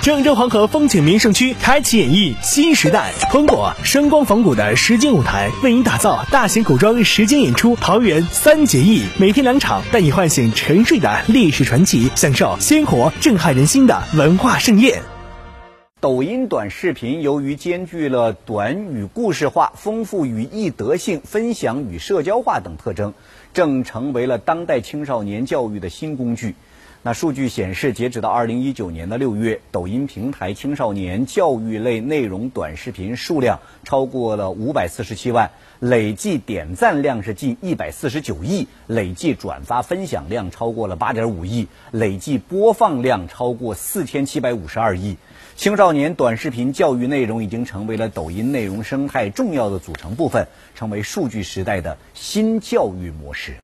郑州黄河风景名胜区开启演绎新时代，通过声光仿古的实景舞台，为您打造大型古装实景演出《桃园三结义》，每天两场，带你唤醒沉睡的历史传奇，享受鲜活震撼人心的文化盛宴。抖音短视频由于兼具了短语故事化、丰富语义德性、分享与社交化等特征，正成为了当代青少年教育的新工具。那数据显示，截止到二零一九年的六月，抖音平台青少年教育类内容短视频数量超过了五百四十七万，累计点赞量是近一百四十九亿，累计转发分享量超过了八点五亿，累计播放量超过四千七百五十二亿。青少年短视频教育内容已经成为了抖音内容生态重要的组成部分，成为数据时代的新教育模式。